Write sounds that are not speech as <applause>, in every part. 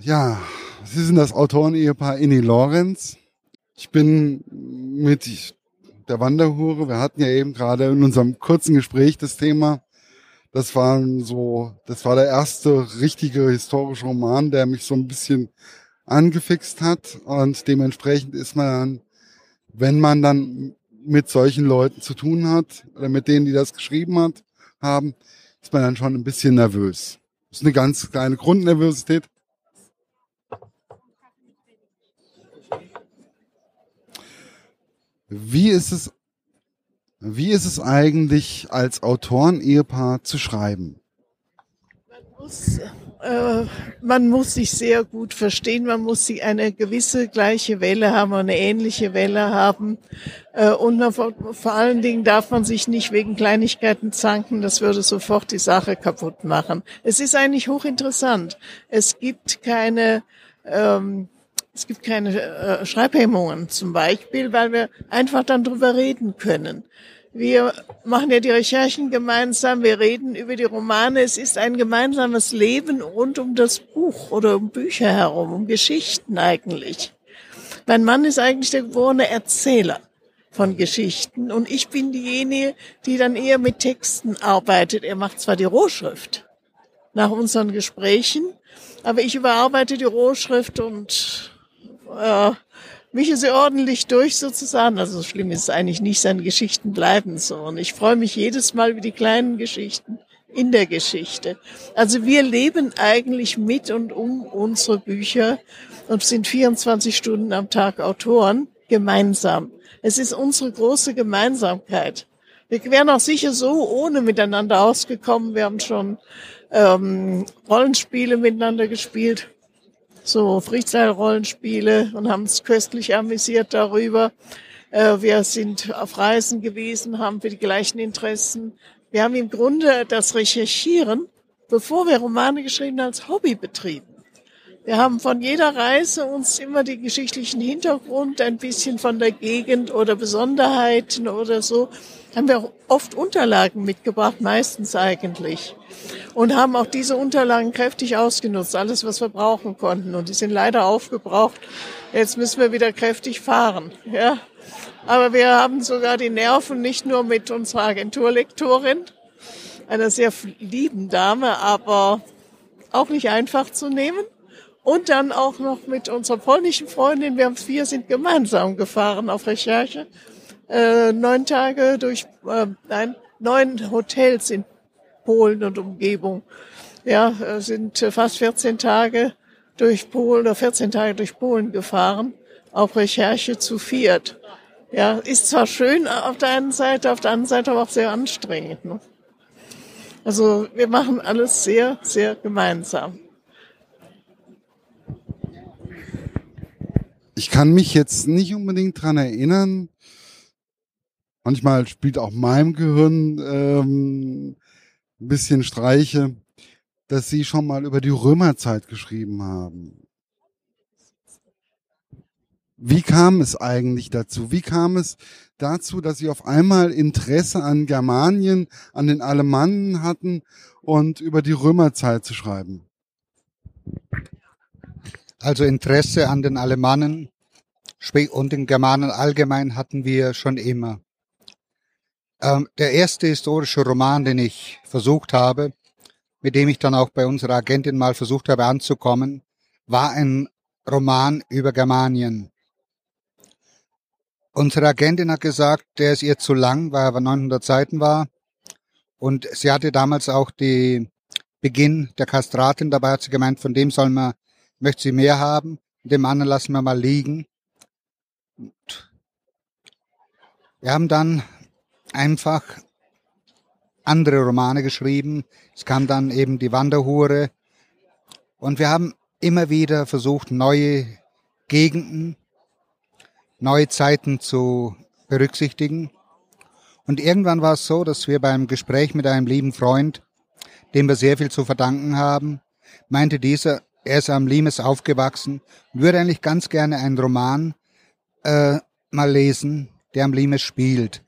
Ja, Sie sind das Autoren-Ehepaar Inni Lorenz. Ich bin mit der Wanderhure, wir hatten ja eben gerade in unserem kurzen Gespräch das Thema, das war so, das war der erste richtige historische Roman, der mich so ein bisschen angefixt hat und dementsprechend ist man dann, wenn man dann mit solchen Leuten zu tun hat oder mit denen, die das geschrieben hat, haben, ist man dann schon ein bisschen nervös. Das ist eine ganz kleine Grundnervosität. Wie ist es, wie ist es eigentlich als Autoren-Ehepaar zu schreiben? Man muss, äh, man muss sich sehr gut verstehen, man muss sie eine gewisse gleiche Welle haben, eine ähnliche Welle haben. Äh, und vor, vor allen Dingen darf man sich nicht wegen Kleinigkeiten zanken, das würde sofort die Sache kaputt machen. Es ist eigentlich hochinteressant. Es gibt keine ähm, es gibt keine äh, Schreibhemmungen zum Beispiel, weil wir einfach dann drüber reden können. Wir machen ja die Recherchen gemeinsam, wir reden über die Romane. Es ist ein gemeinsames Leben rund um das Buch oder um Bücher herum, um Geschichten eigentlich. Mein Mann ist eigentlich der geborene Erzähler von Geschichten und ich bin diejenige, die dann eher mit Texten arbeitet. Er macht zwar die Rohschrift nach unseren Gesprächen, aber ich überarbeite die Rohschrift und äh, mische sie ordentlich durch sozusagen. Also so schlimm ist es eigentlich nicht, seine Geschichten bleiben so. Und ich freue mich jedes Mal über die kleinen Geschichten in der Geschichte. Also wir leben eigentlich mit und um unsere Bücher und sind 24 Stunden am Tag Autoren gemeinsam. Es ist unsere große Gemeinsamkeit. Wir wären auch sicher so ohne miteinander ausgekommen. Wir haben schon ähm, Rollenspiele miteinander gespielt so Freestyle-Rollenspiele und haben uns köstlich amüsiert darüber. Äh, wir sind auf Reisen gewesen, haben für die gleichen Interessen. Wir haben im Grunde das Recherchieren, bevor wir Romane geschrieben, als Hobby betrieben. Wir haben von jeder Reise uns immer den geschichtlichen Hintergrund, ein bisschen von der Gegend oder Besonderheiten oder so, haben wir oft Unterlagen mitgebracht, meistens eigentlich. Und haben auch diese Unterlagen kräftig ausgenutzt, alles, was wir brauchen konnten. Und die sind leider aufgebraucht. Jetzt müssen wir wieder kräftig fahren. Ja. Aber wir haben sogar die Nerven nicht nur mit unserer Agenturlektorin, einer sehr lieben Dame, aber auch nicht einfach zu nehmen. Und dann auch noch mit unserer polnischen Freundin. Wir haben vier sind gemeinsam gefahren auf Recherche. Äh, neun Tage durch, äh, nein, neun Hotels in Polen und Umgebung. Ja, äh, sind fast 14 Tage durch Polen oder 14 Tage durch Polen gefahren. Auf Recherche zu viert. Ja, ist zwar schön auf der einen Seite, auf der anderen Seite aber auch sehr anstrengend. Ne? Also wir machen alles sehr, sehr gemeinsam. Ich kann mich jetzt nicht unbedingt dran erinnern. Manchmal spielt auch meinem Gehirn ähm, ein bisschen Streiche, dass Sie schon mal über die Römerzeit geschrieben haben. Wie kam es eigentlich dazu? Wie kam es dazu, dass Sie auf einmal Interesse an Germanien, an den Alemannen hatten und über die Römerzeit zu schreiben? Also Interesse an den Alemannen und den Germanen allgemein hatten wir schon immer. Ähm, der erste historische Roman, den ich versucht habe, mit dem ich dann auch bei unserer Agentin mal versucht habe anzukommen, war ein Roman über Germanien. Unsere Agentin hat gesagt, der ist ihr zu lang, weil er aber 900 Seiten war. Und sie hatte damals auch die Beginn der Kastratin dabei, hat sie gemeint, von dem soll man möchte sie mehr haben, dem anderen lassen wir mal liegen. Wir haben dann einfach andere Romane geschrieben. Es kam dann eben die Wanderhure. Und wir haben immer wieder versucht, neue Gegenden, neue Zeiten zu berücksichtigen. Und irgendwann war es so, dass wir beim Gespräch mit einem lieben Freund, dem wir sehr viel zu verdanken haben, meinte dieser, er ist am Limes aufgewachsen und würde eigentlich ganz gerne einen Roman äh, mal lesen, der am Limes spielt.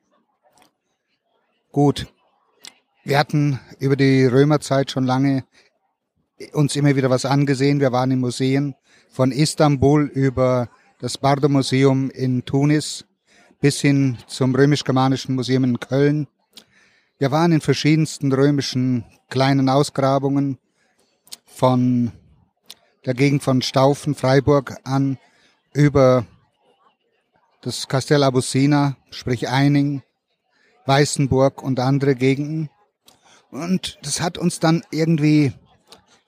Gut, wir hatten über die Römerzeit schon lange uns immer wieder was angesehen. Wir waren in Museen von Istanbul über das Bardo-Museum in Tunis bis hin zum römisch-germanischen Museum in Köln. Wir waren in verschiedensten römischen kleinen Ausgrabungen von der Gegend von Staufen, Freiburg an über das Castell Abusina, sprich Eining, Weißenburg und andere Gegenden. Und das hat uns dann irgendwie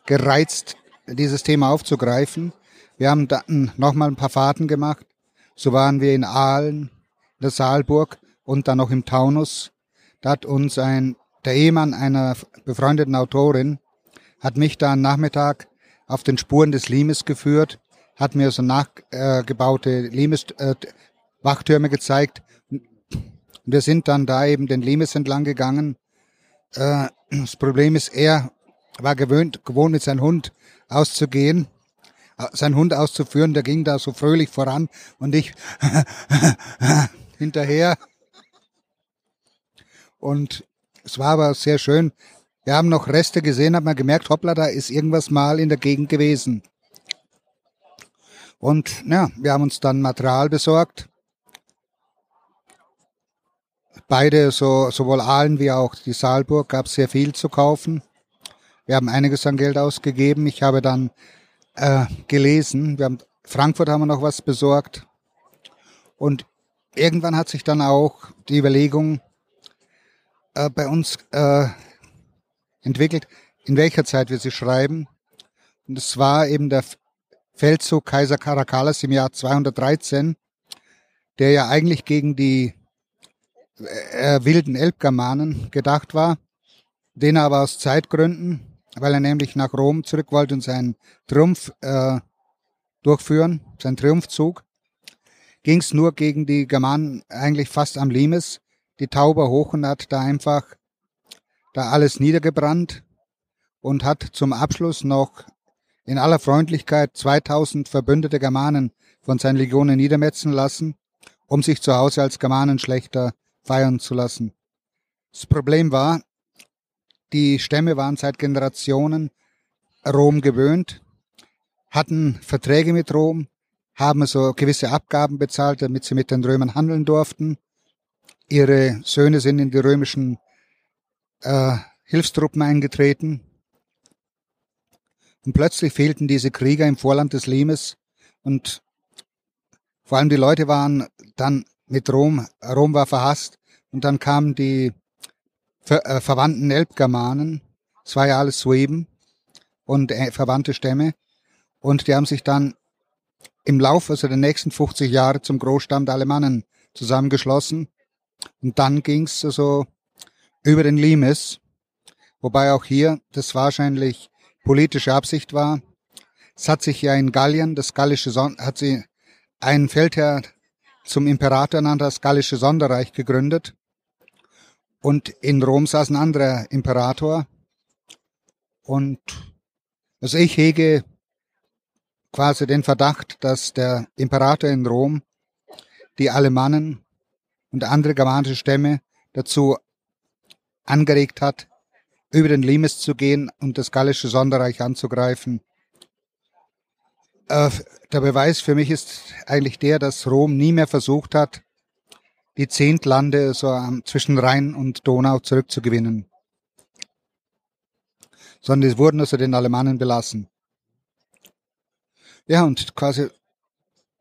gereizt, dieses Thema aufzugreifen. Wir haben dann nochmal ein paar Fahrten gemacht. So waren wir in Aalen, in der Saalburg und dann noch im Taunus. Da hat uns ein, der Ehemann einer befreundeten Autorin, hat mich da am Nachmittag auf den Spuren des Limes geführt, hat mir so nachgebaute äh, Limes, äh, gezeigt. Und wir sind dann da eben den Limes entlang gegangen. Äh, das Problem ist, er war gewöhnt, gewohnt mit seinem Hund auszugehen, äh, seinen Hund auszuführen. Der ging da so fröhlich voran und ich <laughs> hinterher. Und es war aber sehr schön. Wir haben noch Reste gesehen, haben wir gemerkt, hoppla, da ist irgendwas mal in der Gegend gewesen. Und ja, wir haben uns dann Material besorgt. Beide, so, sowohl Aalen wie auch die Saalburg, gab es sehr viel zu kaufen. Wir haben einiges an Geld ausgegeben. Ich habe dann äh, gelesen. Wir haben, Frankfurt haben wir noch was besorgt. Und irgendwann hat sich dann auch die Überlegung äh, bei uns äh, entwickelt, in welcher Zeit wir sie schreiben. Und es war eben der Feldzug Kaiser Caracallas im Jahr 213, der ja eigentlich gegen die äh, wilden Elbgermanen gedacht war, den er aber aus Zeitgründen, weil er nämlich nach Rom zurück wollte und seinen Triumph äh, durchführen, seinen Triumphzug, ging es nur gegen die Germanen eigentlich fast am Limes, die Tauber hoch und hat da einfach da alles niedergebrannt und hat zum Abschluss noch in aller Freundlichkeit 2000 verbündete Germanen von seinen Legionen niedermetzen lassen, um sich zu Hause als Germanenschlechter feiern zu lassen. Das Problem war, die Stämme waren seit Generationen Rom gewöhnt, hatten Verträge mit Rom, haben so gewisse Abgaben bezahlt, damit sie mit den Römern handeln durften. Ihre Söhne sind in die römischen äh, Hilfstruppen eingetreten. Und plötzlich fehlten diese Krieger im Vorland des Limes. Und vor allem die Leute waren dann mit Rom, Rom war verhasst. Und dann kamen die ver, äh, verwandten Elbgermanen, es war ja alles Sueben und äh, verwandte Stämme. Und die haben sich dann im Laufe also der nächsten 50 Jahre zum Großstamm der Alemannen zusammengeschlossen. Und dann ging's also über den Limes, wobei auch hier das wahrscheinlich politische Absicht war. Es hat sich ja in Gallien, das gallische Son hat sie einen Feldherr zum Imperator ernannt, das gallische Sonderreich gegründet. Und in Rom saß ein anderer Imperator. Und also ich hege quasi den Verdacht, dass der Imperator in Rom die Alemannen und andere germanische Stämme dazu angeregt hat, über den Limes zu gehen und das gallische Sonderreich anzugreifen. Äh, der Beweis für mich ist eigentlich der, dass Rom nie mehr versucht hat, die Zehntlande so zwischen Rhein und Donau zurückzugewinnen. Sondern es wurden also den Alemannen belassen. Ja, und quasi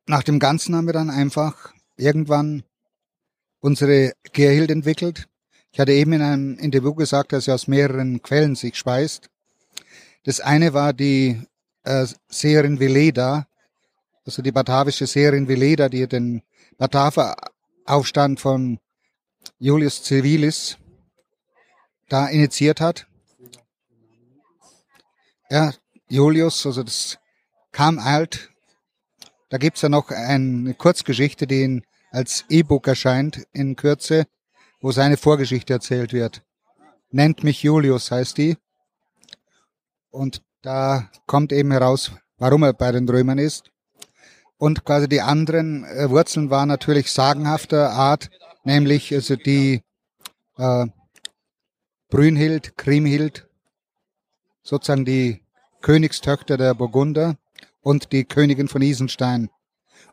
nach dem Ganzen haben wir dann einfach irgendwann unsere Gerhild entwickelt, ich hatte eben in einem Interview gesagt, dass er aus mehreren Quellen sich speist. Das eine war die äh, Seherin Veleda, also die batavische Seherin Veleda, die den Bataver Aufstand von Julius Civilis da initiiert hat. Ja, Julius, also das kam alt. Da gibt's ja noch eine Kurzgeschichte, die als E-Book erscheint in Kürze wo seine Vorgeschichte erzählt wird. Nennt mich Julius heißt die. Und da kommt eben heraus, warum er bei den Römern ist. Und quasi die anderen äh, Wurzeln waren natürlich sagenhafter Art, nämlich also die äh, Brünhild, Kriemhild, sozusagen die Königstöchter der Burgunder und die Königin von Isenstein.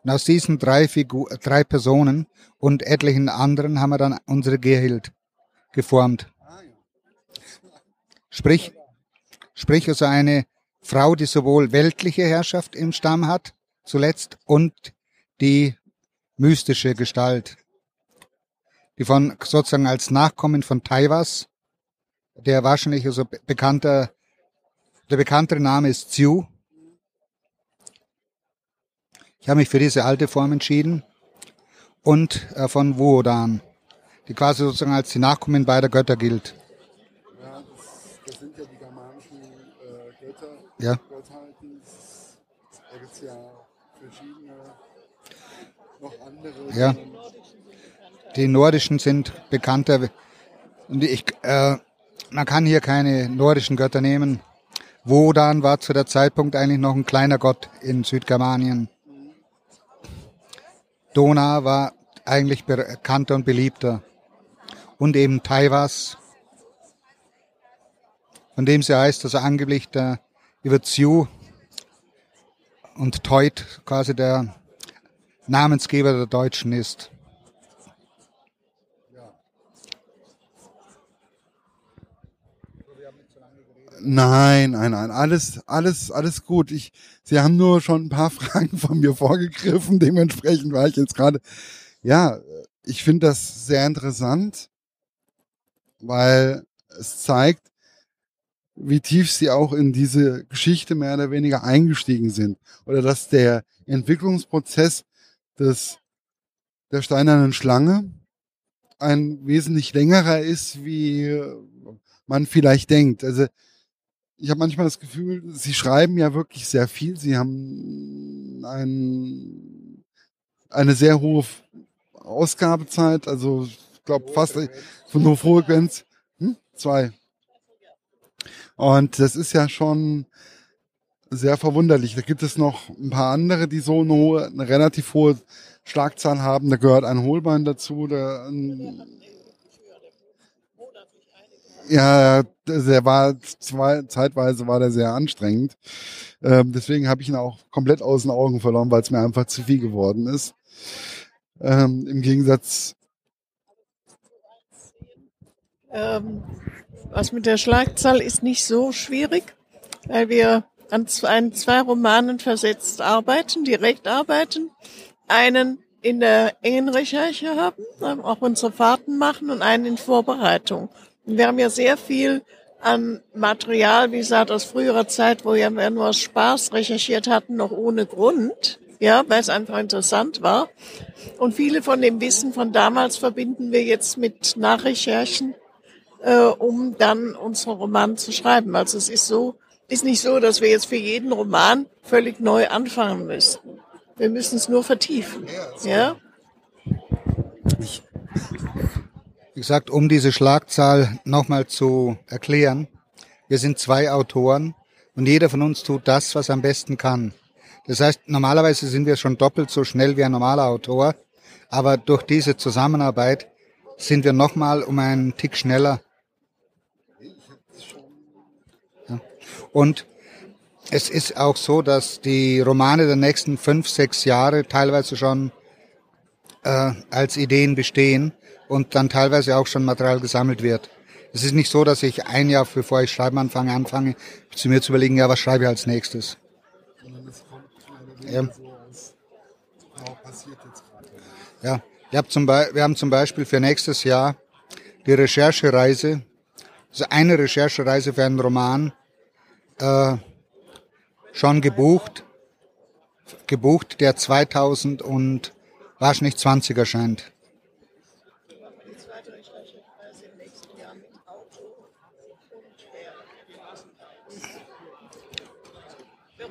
Und aus diesen drei, Figur, drei Personen und etlichen anderen haben wir dann unsere Gerhild geformt. Sprich, sprich also eine Frau, die sowohl weltliche Herrschaft im Stamm hat, zuletzt, und die mystische Gestalt, die von sozusagen als Nachkommen von Taiwas, der wahrscheinlich also bekannter, der bekanntere Name ist Xiu. Ich habe mich für diese alte Form entschieden und äh, von Wuodan, die quasi sozusagen als die Nachkommen beider Götter gilt. Ja, das, das sind ja die germanischen äh, Götter. Ja. Gottheiten. Da gibt es ja verschiedene, noch andere. Ja. Die nordischen sind bekannter. Und ich, äh, man kann hier keine nordischen Götter nehmen. Wodan war zu der Zeitpunkt eigentlich noch ein kleiner Gott in Südgermanien. Dona war eigentlich bekannter und beliebter. Und eben Taiwas, von dem sie heißt, dass er angeblich der über Xiu und Teut quasi der Namensgeber der Deutschen ist. Nein, nein, nein, alles, alles, alles gut. Ich, Sie haben nur schon ein paar <laughs> Fragen von mir vorgegriffen. Dementsprechend war ich jetzt gerade, ja, ich finde das sehr interessant, weil es zeigt, wie tief Sie auch in diese Geschichte mehr oder weniger eingestiegen sind. Oder dass der Entwicklungsprozess des, der steinernen Schlange ein wesentlich längerer ist, wie man vielleicht denkt. Also ich habe manchmal das Gefühl, sie schreiben ja wirklich sehr viel. Sie haben ein, eine sehr hohe Ausgabezeit, also ich glaube fast von hoher Frequenz. Hm? Zwei. Und das ist ja schon sehr verwunderlich. Da gibt es noch ein paar andere, die so eine, hohe, eine relativ hohe Schlagzahl haben. Da gehört ein Hohlbein dazu. Da, ein, ja, der war zwei, zeitweise war der sehr anstrengend. Ähm, deswegen habe ich ihn auch komplett aus den Augen verloren, weil es mir einfach zu viel geworden ist. Ähm, Im Gegensatz. Ähm, was mit der Schlagzahl ist nicht so schwierig, weil wir an zwei, zwei Romanen versetzt arbeiten, direkt arbeiten. Einen in der engen Recherche haben, auch unsere Fahrten machen und einen in Vorbereitung. Wir haben ja sehr viel an Material, wie gesagt, aus früherer Zeit, wo ja wir nur aus Spaß recherchiert hatten, noch ohne Grund, ja, weil es einfach interessant war. Und viele von dem Wissen von damals verbinden wir jetzt mit Nachrecherchen, äh, um dann unseren Roman zu schreiben. Also es ist so, ist nicht so, dass wir jetzt für jeden Roman völlig neu anfangen müssten. Wir müssen es nur vertiefen. Ja. Ich wie gesagt, um diese Schlagzahl nochmal zu erklären, wir sind zwei Autoren und jeder von uns tut das, was er am besten kann. Das heißt, normalerweise sind wir schon doppelt so schnell wie ein normaler Autor, aber durch diese Zusammenarbeit sind wir nochmal um einen Tick schneller. Und es ist auch so, dass die Romane der nächsten fünf, sechs Jahre teilweise schon äh, als Ideen bestehen und dann teilweise auch schon Material gesammelt wird. Es ist nicht so, dass ich ein Jahr bevor ich schreiben anfange, anfange, zu mir zu überlegen, ja, was schreibe ich als nächstes. Ja. Ja, ich hab zum wir haben zum Beispiel für nächstes Jahr die Recherchereise, also eine Recherchereise für einen Roman, äh, schon gebucht, gebucht, der 2000 und wahrscheinlich 20 erscheint.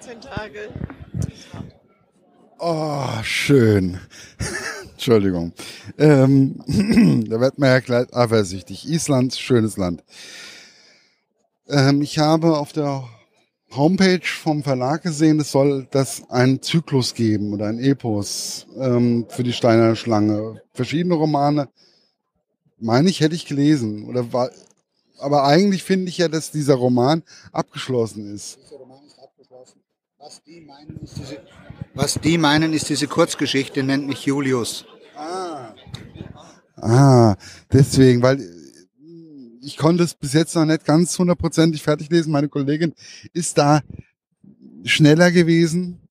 14 Tage. Oh, schön. <laughs> Entschuldigung. Ähm, da wird man ja gleich eifersüchtig. Island, schönes Land. Ähm, ich habe auf der Homepage vom Verlag gesehen, es soll das einen Zyklus geben oder ein Epos ähm, für die Steinerne Schlange. Verschiedene Romane, meine ich, hätte ich gelesen. Oder war, aber eigentlich finde ich ja, dass dieser Roman abgeschlossen ist. Was die meinen, ist diese, was die meinen, ist diese Kurzgeschichte, nennt mich Julius. Ah. Ah, deswegen, weil ich konnte es bis jetzt noch nicht ganz hundertprozentig fertig lesen. Meine Kollegin ist da schneller gewesen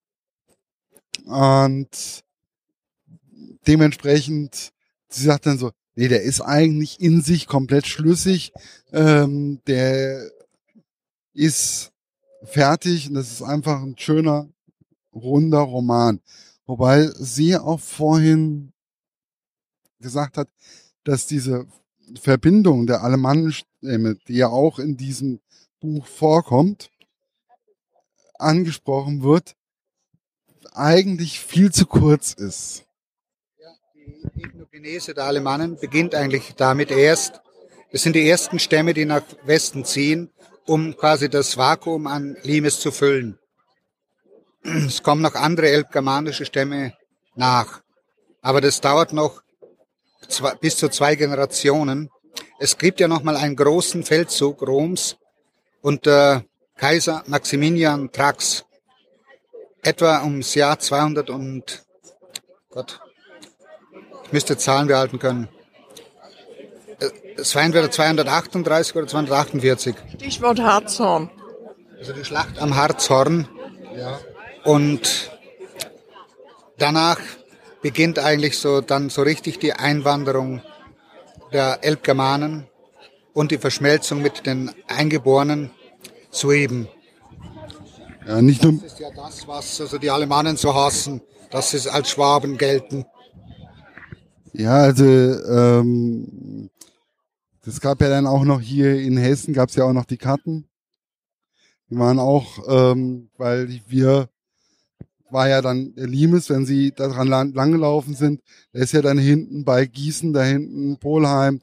und dementsprechend, sie sagt dann so, nee, der ist eigentlich in sich komplett schlüssig, ähm, der ist fertig und das ist einfach ein schöner, runder Roman. Wobei sie auch vorhin gesagt hat, dass diese Verbindung der Alemannenstämme, die ja auch in diesem Buch vorkommt, angesprochen wird, eigentlich viel zu kurz ist. Ja, die Ethnogenese der Alemannen beginnt eigentlich damit erst, es sind die ersten Stämme, die nach Westen ziehen, um quasi das Vakuum an Limes zu füllen. Es kommen noch andere elbgermanische Stämme nach. Aber das dauert noch zwei, bis zu zwei Generationen. Es gibt ja noch mal einen großen Feldzug Roms unter Kaiser Maximilian Thrax. Etwa ums Jahr 200 und Gott, ich müsste Zahlen behalten können. Es war entweder 238 oder 248. Stichwort Harzhorn. Also die Schlacht am Harzhorn. Ja. Und danach beginnt eigentlich so dann so richtig die Einwanderung der Elbgermanen und die Verschmelzung mit den Eingeborenen Sueben. Ja, nicht nur. Das ist ja das, was also die Alemannen so hassen, dass sie als Schwaben gelten. Ja, also ähm, das gab ja dann auch noch hier in Hessen, gab es ja auch noch die Karten. Die waren auch, ähm, weil wir, war ja dann der Limes, wenn sie daran lang, langgelaufen sind, der ist ja dann hinten bei Gießen, da hinten Polheim.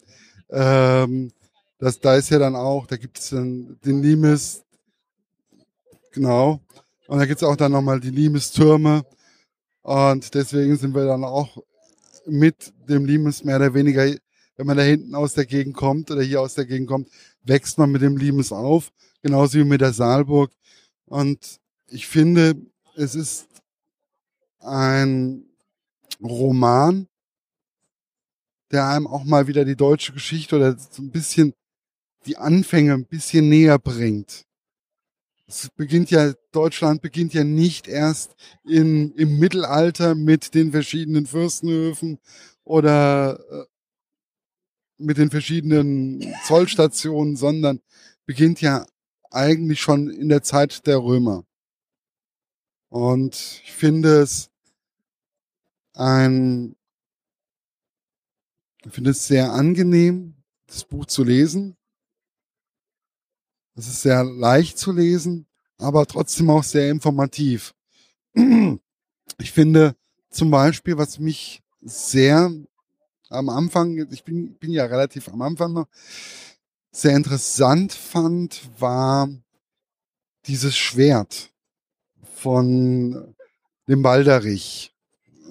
Ähm, das, da ist ja dann auch, da gibt es den Limes, genau. Und da gibt es auch dann nochmal die Limes-Türme. Und deswegen sind wir dann auch mit dem Limes mehr oder weniger wenn man da hinten aus der Gegend kommt oder hier aus der Gegend kommt, wächst man mit dem Limes auf, genauso wie mit der Saalburg. Und ich finde, es ist ein Roman, der einem auch mal wieder die deutsche Geschichte oder so ein bisschen die Anfänge ein bisschen näher bringt. Es beginnt ja, Deutschland beginnt ja nicht erst in, im Mittelalter mit den verschiedenen Fürstenhöfen oder äh, mit den verschiedenen Zollstationen, sondern beginnt ja eigentlich schon in der Zeit der Römer. Und ich finde es ein, ich finde es sehr angenehm, das Buch zu lesen. Es ist sehr leicht zu lesen, aber trotzdem auch sehr informativ. Ich finde zum Beispiel, was mich sehr am Anfang, ich bin, bin ja relativ am Anfang noch, sehr interessant fand, war dieses Schwert von dem Balderich.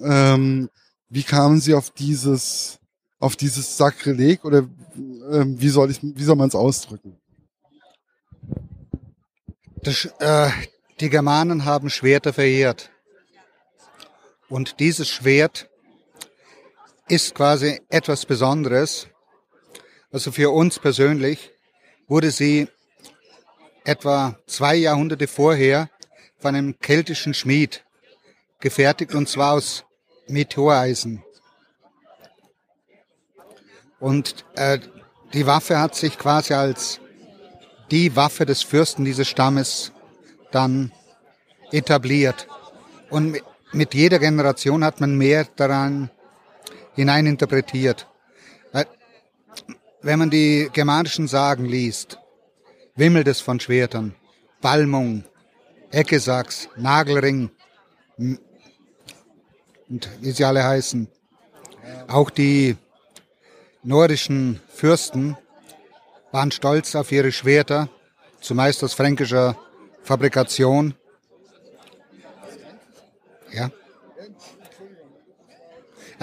Ähm, wie kamen Sie auf dieses, auf dieses Sakrileg oder ähm, wie soll ich, wie soll man es ausdrücken? Das, äh, die Germanen haben Schwerter verehrt. Und dieses Schwert ist quasi etwas Besonderes. Also für uns persönlich wurde sie etwa zwei Jahrhunderte vorher von einem keltischen Schmied gefertigt und zwar aus Meteoreisen. Und äh, die Waffe hat sich quasi als die Waffe des Fürsten dieses Stammes dann etabliert. Und mit, mit jeder Generation hat man mehr daran hineininterpretiert. Wenn man die germanischen Sagen liest, wimmelt es von Schwertern, Balmung, Eckesachs, Nagelring und wie sie alle heißen. Auch die nordischen Fürsten waren stolz auf ihre Schwerter, zumeist aus fränkischer Fabrikation. Ja.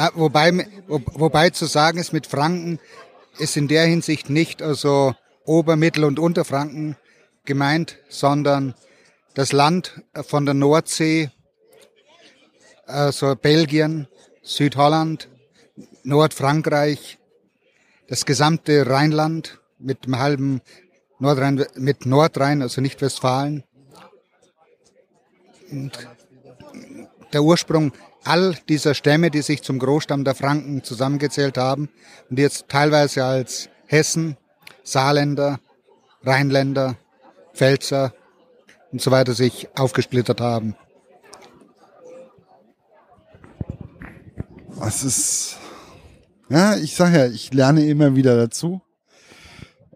Ja, wobei, wo, wobei zu sagen ist, mit Franken ist in der Hinsicht nicht also Ober-, Mittel- und Unterfranken gemeint, sondern das Land von der Nordsee, also Belgien, Südholland, Nordfrankreich, das gesamte Rheinland mit dem halben Nordrhein, mit Nordrhein, also nicht Westfalen. Und der Ursprung all dieser Stämme, die sich zum Großstamm der Franken zusammengezählt haben und jetzt teilweise als Hessen, Saarländer, Rheinländer, Pfälzer und so weiter sich aufgesplittert haben. Es ist, ja, ich sage ja, ich lerne immer wieder dazu.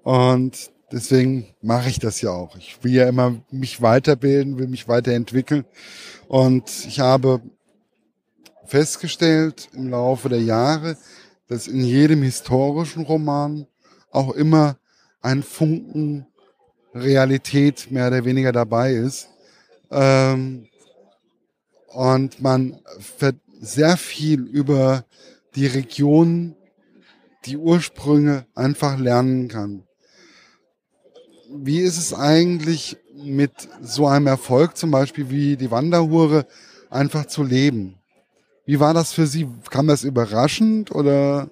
Und deswegen mache ich das ja auch. Ich will ja immer mich weiterbilden, will mich weiterentwickeln. Und ich habe festgestellt im Laufe der Jahre, dass in jedem historischen Roman auch immer ein Funken Realität mehr oder weniger dabei ist. Ähm, und man sehr viel über die Region, die Ursprünge einfach lernen kann. Wie ist es eigentlich mit so einem Erfolg zum Beispiel wie die Wanderhure einfach zu leben? Wie war das für Sie? Kam das überraschend oder?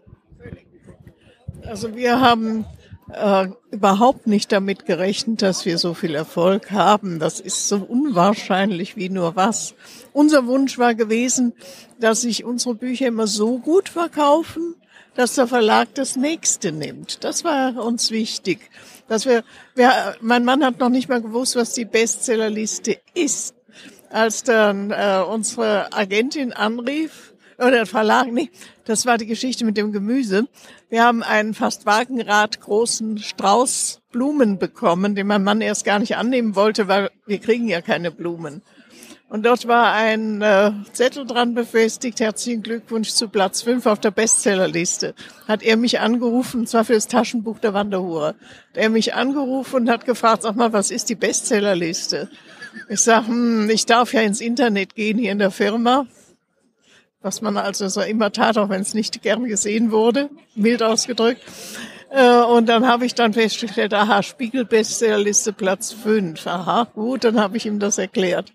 Also wir haben äh, überhaupt nicht damit gerechnet, dass wir so viel Erfolg haben. Das ist so unwahrscheinlich wie nur was. Unser Wunsch war gewesen, dass sich unsere Bücher immer so gut verkaufen, dass der Verlag das nächste nimmt. Das war uns wichtig. Dass wir, wir, mein Mann hat noch nicht mal gewusst, was die Bestsellerliste ist. Als dann äh, unsere Agentin anrief, oder der Verlag, nee, das war die Geschichte mit dem Gemüse. Wir haben einen fast Wagenrad großen Strauß Blumen bekommen, den mein Mann erst gar nicht annehmen wollte, weil wir kriegen ja keine Blumen. Und dort war ein äh, Zettel dran befestigt, herzlichen Glückwunsch zu Platz 5 auf der Bestsellerliste. Hat er mich angerufen, und zwar für das Taschenbuch der Wanderhure. Hat er mich angerufen und hat gefragt, sag mal, was ist die Bestsellerliste? Ich sag, hm, ich darf ja ins Internet gehen hier in der Firma, was man also so immer tat, auch wenn es nicht gern gesehen wurde, mild ausgedrückt. Äh, und dann habe ich dann festgestellt, aha, Spiegel-Bestsellerliste Platz 5. Aha, gut, dann habe ich ihm das erklärt.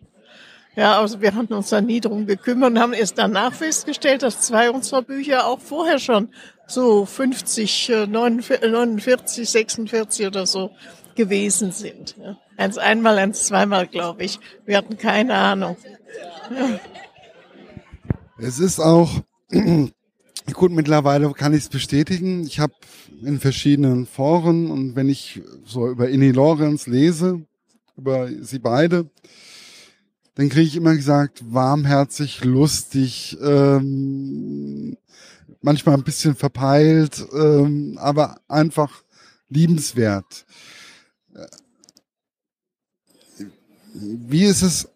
Ja, also wir hatten uns da nie drum gekümmert und haben erst danach festgestellt, dass zwei unserer Bücher auch vorher schon so 50, 49, 46 oder so gewesen sind. Eins einmal, eins zweimal, glaube ich. Wir hatten keine Ahnung. Es ist auch, <clears throat> gut, mittlerweile kann ich es bestätigen. Ich habe in verschiedenen Foren und wenn ich so über Inni Lorenz lese, über sie beide, dann kriege ich immer gesagt, warmherzig, lustig, ähm, manchmal ein bisschen verpeilt, ähm, aber einfach liebenswert. Wie ist es,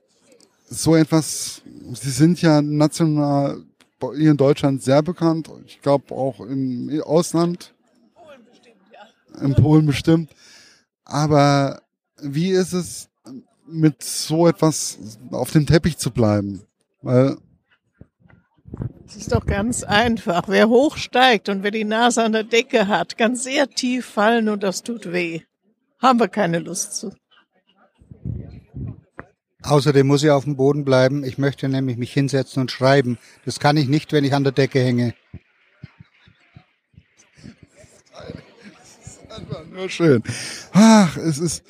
so etwas, Sie sind ja national hier in Deutschland sehr bekannt, ich glaube auch im Ausland. Polen bestimmt, ja. In Polen bestimmt. Aber wie ist es, mit so etwas auf dem Teppich zu bleiben. Weil es ist doch ganz einfach. Wer hochsteigt und wer die Nase an der Decke hat, kann sehr tief fallen und das tut weh. Haben wir keine Lust zu. Außerdem muss ich auf dem Boden bleiben. Ich möchte nämlich mich hinsetzen und schreiben. Das kann ich nicht, wenn ich an der Decke hänge. Das ist einfach nur schön. Ach, es ist,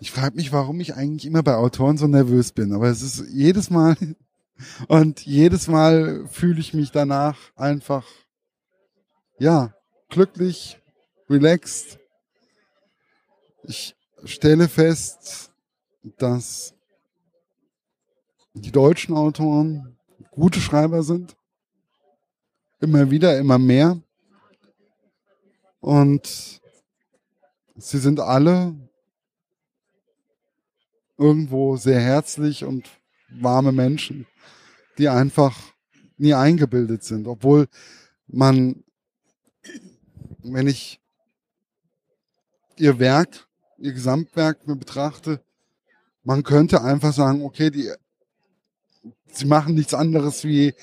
ich frage mich, warum ich eigentlich immer bei Autoren so nervös bin. Aber es ist jedes Mal <laughs> und jedes Mal fühle ich mich danach einfach, ja, glücklich, relaxed. Ich stelle fest, dass die deutschen Autoren gute Schreiber sind. Immer wieder, immer mehr. Und sie sind alle irgendwo sehr herzlich und warme Menschen, die einfach nie eingebildet sind, obwohl man, wenn ich ihr Werk, ihr Gesamtwerk mir betrachte, man könnte einfach sagen, okay, die, sie machen nichts anderes wie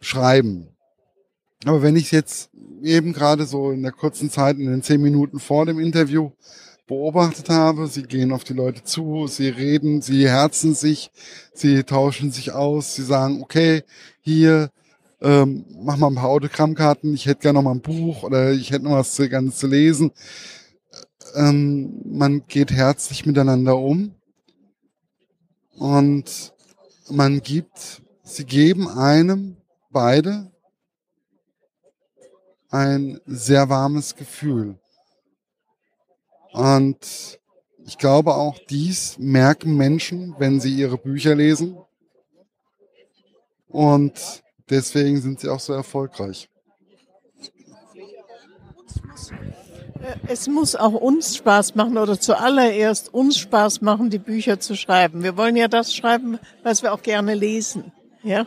schreiben. Aber wenn ich jetzt eben gerade so in der kurzen Zeit, in den zehn Minuten vor dem Interview, beobachtet habe. Sie gehen auf die Leute zu, sie reden, sie herzen sich, sie tauschen sich aus, sie sagen, okay, hier, ähm, mach mal ein paar Autogrammkarten, ich hätte gerne noch mal ein Buch oder ich hätte noch was zu, gerne zu lesen. Ähm, man geht herzlich miteinander um und man gibt, sie geben einem beide ein sehr warmes Gefühl. Und ich glaube auch dies merken Menschen, wenn sie ihre Bücher lesen. Und deswegen sind sie auch so erfolgreich. Es muss auch uns Spaß machen oder zuallererst uns Spaß machen, die Bücher zu schreiben. Wir wollen ja das schreiben, was wir auch gerne lesen. Ja?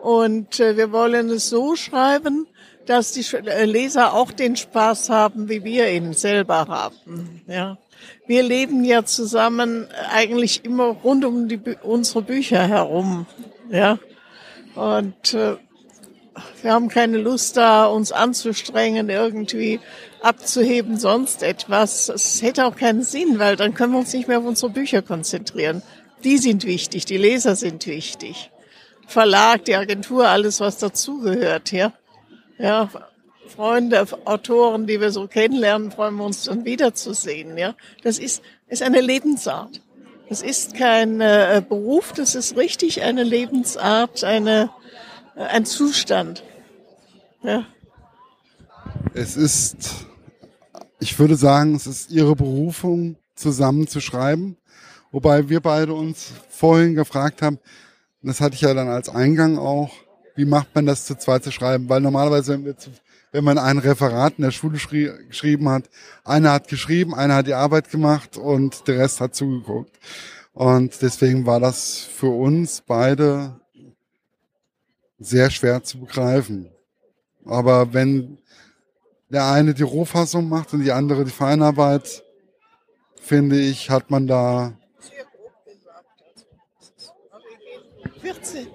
Und äh, wir wollen es so schreiben, dass die äh, Leser auch den Spaß haben, wie wir ihn selber haben. Ja. Wir leben ja zusammen eigentlich immer rund um die, unsere Bücher herum. Ja. Und äh, wir haben keine Lust da, uns anzustrengen, irgendwie abzuheben, sonst etwas. Es hätte auch keinen Sinn, weil dann können wir uns nicht mehr auf unsere Bücher konzentrieren. Die sind wichtig, die Leser sind wichtig. Verlag, die Agentur, alles, was dazugehört, ja ja, Freunde, Autoren, die wir so kennenlernen, freuen wir uns dann wiederzusehen. Ja, das ist, ist eine Lebensart. Das ist kein äh, Beruf, das ist richtig eine Lebensart, eine, äh, ein Zustand. Ja. Es ist, ich würde sagen, es ist ihre Berufung, zusammen zu schreiben. Wobei wir beide uns vorhin gefragt haben, das hatte ich ja dann als Eingang auch, wie macht man das zu zweit zu schreiben? Weil normalerweise, wenn, wir zu, wenn man ein Referat in der Schule schrie, geschrieben hat, einer hat geschrieben, einer hat die Arbeit gemacht und der Rest hat zugeguckt. Und deswegen war das für uns beide sehr schwer zu begreifen. Aber wenn der eine die Rohfassung macht und die andere die Feinarbeit, finde ich, hat man da 14.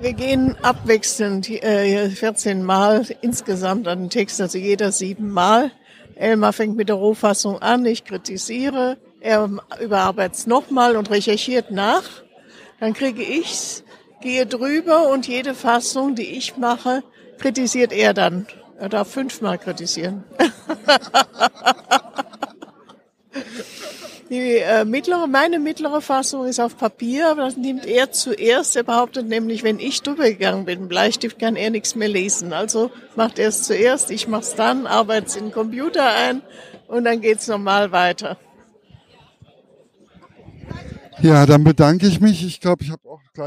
Wir gehen abwechselnd äh, 14 Mal insgesamt an den Text, also jeder sieben Mal. Elmar fängt mit der Rohfassung an, ich kritisiere, er überarbeitet es nochmal und recherchiert nach. Dann kriege ich's, gehe drüber und jede Fassung, die ich mache, kritisiert er dann. Er darf fünfmal kritisieren. Die äh, mittlere, meine mittlere Fassung ist auf Papier, aber das nimmt er zuerst. Er behauptet nämlich, wenn ich drüber gegangen bin, Bleistift kann er nichts mehr lesen. Also macht er es zuerst, ich mach's dann, arbeite es in den Computer ein und dann geht's normal weiter. Ja, dann bedanke ich mich. Ich glaube, ich habe auch gleich